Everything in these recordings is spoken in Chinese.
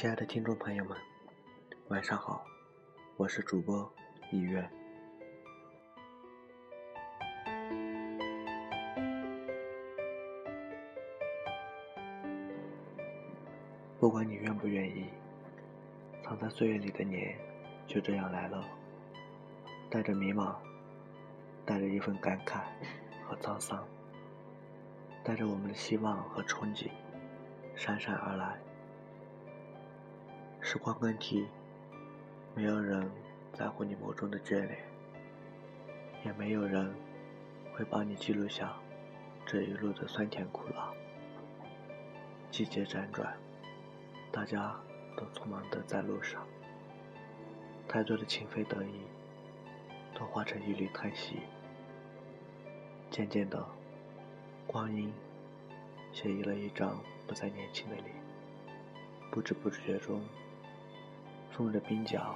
亲爱的听众朋友们，晚上好，我是主播一月。不管你愿不愿意，藏在岁月里的年就这样来了，带着迷茫，带着一份感慨和沧桑，带着我们的希望和憧憬，姗姗而来。时光更替，没有人在乎你眸中的眷恋，也没有人会帮你记录下这一路的酸甜苦辣。季节辗转，大家都匆忙的在路上，太多的情非得已，都化成一缕叹息。渐渐的，光阴写意了一张不再年轻的脸，不知不觉中。风的鬓角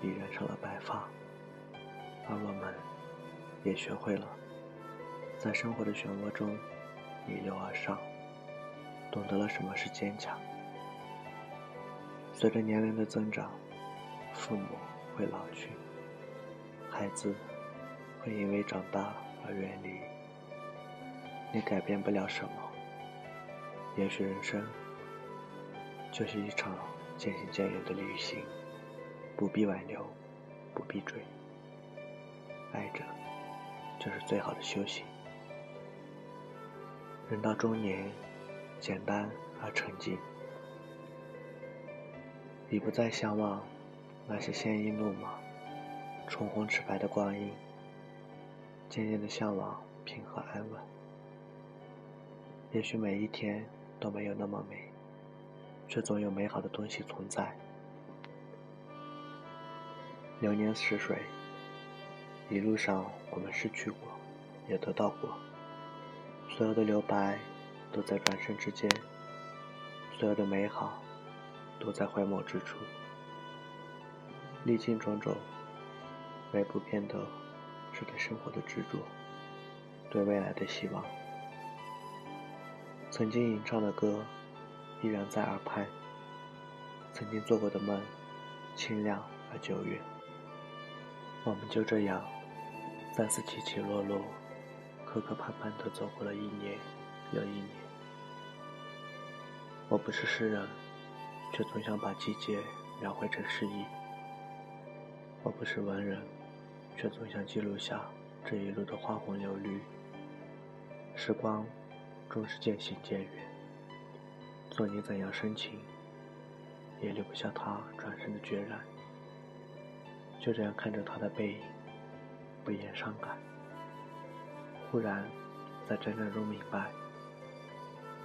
已染上了白发，而我们也学会了在生活的漩涡中逆流而上，懂得了什么是坚强。随着年龄的增长，父母会老去，孩子会因为长大而远离，你改变不了什么。也许人生就是一场。渐行渐远的旅行，不必挽留，不必追，爱着就是最好的修行。人到中年，简单而沉静，已不再向往那些鲜衣怒马、唇红赤白的光阴，渐渐的向往平和安稳。也许每一天都没有那么美。却总有美好的东西存在。流年似水，一路上我们失去过，也得到过。所有的留白，都在转身之间；所有的美好，都在回眸之处。历经种种，唯不变的是对生活的执着，对未来的希望。曾经吟唱的歌。依然在耳畔，曾经做过的梦，清亮而久远。我们就这样，再次起起落落，磕磕绊绊地走过了一年又一年。我不是诗人，却总想把季节描绘成诗意。我不是文人，却总想记录下这一路的花红柳绿。时光终是渐行渐远。做你怎样深情，也留不下他转身的决然。就这样看着他的背影，不言伤感。忽然，在辗转中明白，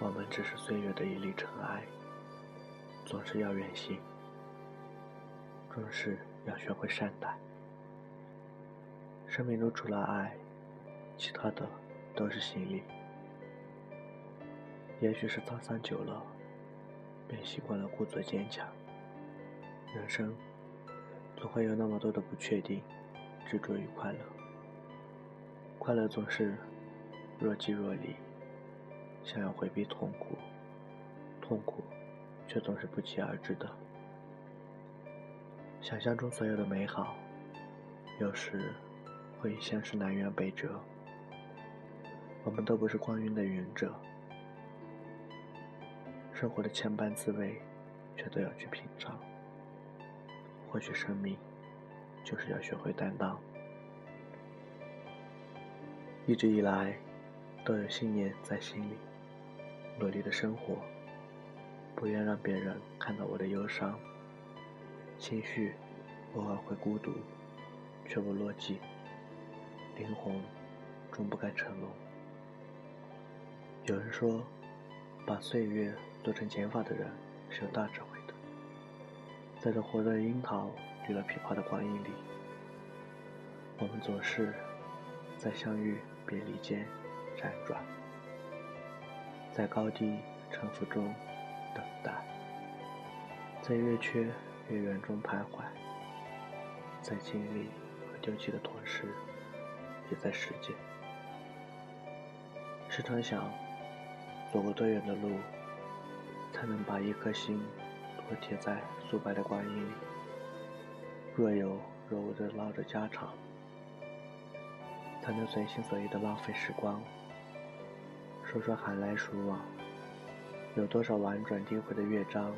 我们只是岁月的一粒尘埃。总是要远行，终是要学会善待。生命中除了爱，其他的都是行李。也许是沧桑久了，便习惯了故作坚强。人生总会有那么多的不确定，执着于快乐。快乐总是若即若离，想要回避痛苦，痛苦却总是不期而至的。想象中所有的美好，有时会像是南辕北辙。我们都不是光晕的云者。生活的千般滋味，却都要去品尝。或许生命就是要学会担当。一直以来，都有信念在心里，努力的生活，不愿让别人看到我的忧伤。情绪偶尔会孤独，却不落寂。灵魂终不该沉沦。有人说，把岁月。做成减法的人是有大智慧的。在这活的樱桃绿了琵琶的光阴里，我们总是在相遇别离间辗转，在高低沉浮中等待，在月缺月圆中徘徊，在经历和丢弃的同时，也在实践。时常想，走过多远的路。才能把一颗心托贴在素白的光阴里。若有若无的唠着家常，才能随心所欲的浪费时光。说说寒来暑往，有多少婉转低回的乐章？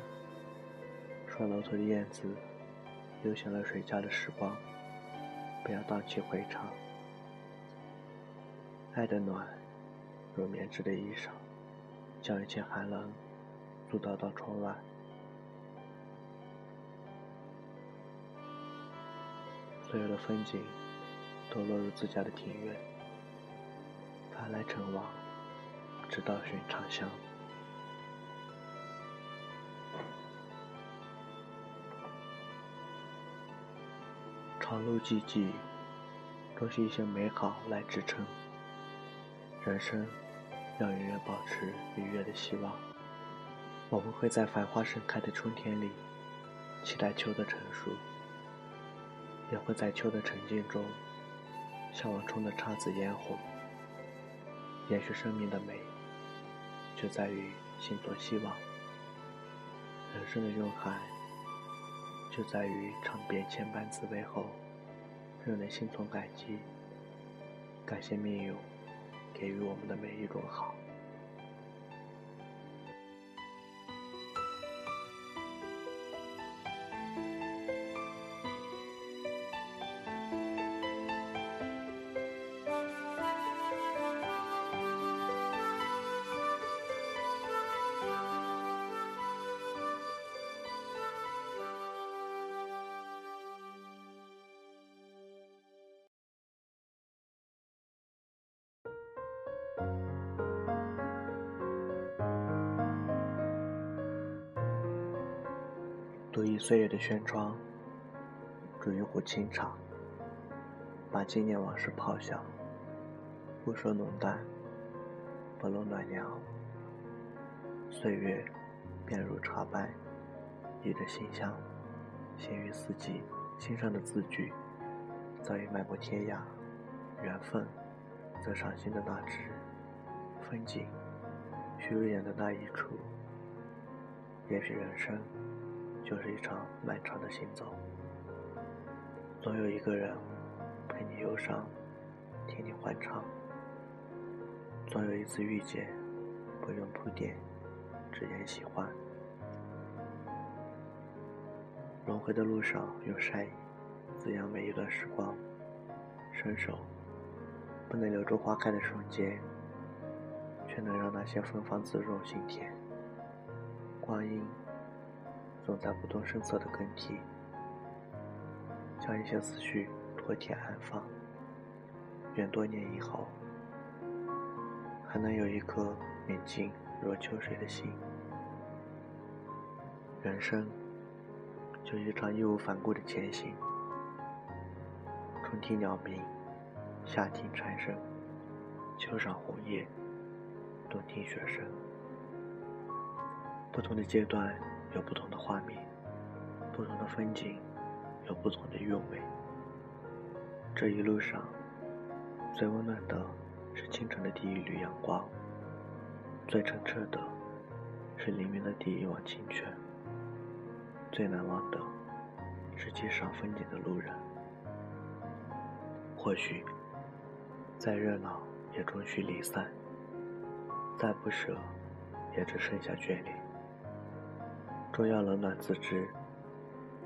说楼头的燕子，悠闲了谁家的时光，不要荡气回肠。爱的暖，如棉质的衣裳，将一切寒冷阻挡到窗外。所有的风景，都落入自家的庭院。凡来成往，直到寻常乡。长路寂寂，都是一些美好来支撑。人生要永远保持愉悦的希望。我们会在繁花盛开的春天里，期待秋的成熟。也会在秋的沉静中，向往春的姹紫嫣红。延续生命的美，就在于心存希望；人生的蕴含，就在于尝遍千般滋味后，仍能心存感激，感谢命运给予我们的每一种好。读一岁月的轩窗，煮一壶清茶，把纪念往事泡响。不说浓淡，不露暖凉。岁月便如茶般，溢着馨香，行于四季。心上的字句，早已漫过天涯；缘分，则赏心的那枝风景，许入眼的那一处。也许人生。就是一场漫长的行走，总有一个人陪你忧伤，听你欢唱；总有一次遇见，不用铺垫，只言喜欢。轮回的路上，用善意滋养每一段时光。伸手不能留住花开的瞬间，却能让那些芬芳滋润心田。光阴。总在不动声色的更替，将一些思绪妥帖安放。愿多年以后，还能有一颗宁静若秋水的心。人生，就一场义无反顾的前行。春听鸟鸣，夏听蝉声，秋赏红叶，冬听雪声。不同的阶段。有不同的画面，不同的风景，有不同的韵味。这一路上，最温暖的是清晨的第一缕阳光，最澄澈的是黎明的第一汪清泉，最难忘的是街上风景的路人。或许，再热闹也终须离散，再不舍也只剩下眷恋。终要冷暖自知，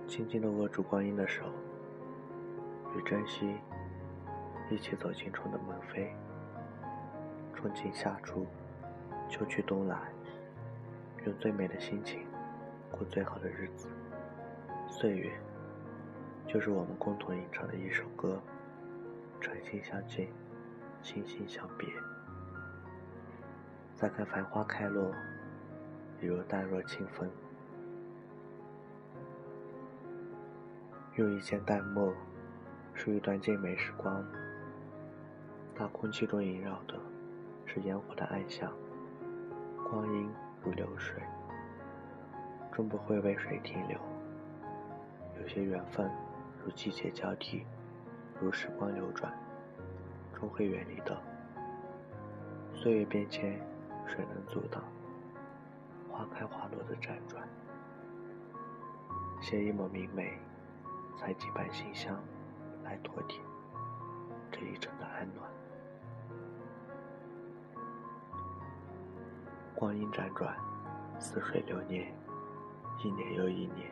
轻轻地握住光阴的手，与珍惜一起走进春的门扉。春尽夏初，秋去冬来，用最美的心情过最好的日子。岁月，就是我们共同吟唱的一首歌，诚心相见，心心相别。再看繁花开落，犹如淡若清风。用一件淡墨，书一段静美时光。那空气中萦绕的，是烟火的暗香。光阴如流水，终不会为谁停留。有些缘分，如季节交替，如时光流转，终会远离的。岁月变迁，谁能阻挡？花开花落的辗转。写一抹明媚，采几瓣新香，来托底这一程的安暖。光阴辗转，似水流年，一年又一年，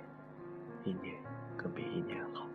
一年更比一年好。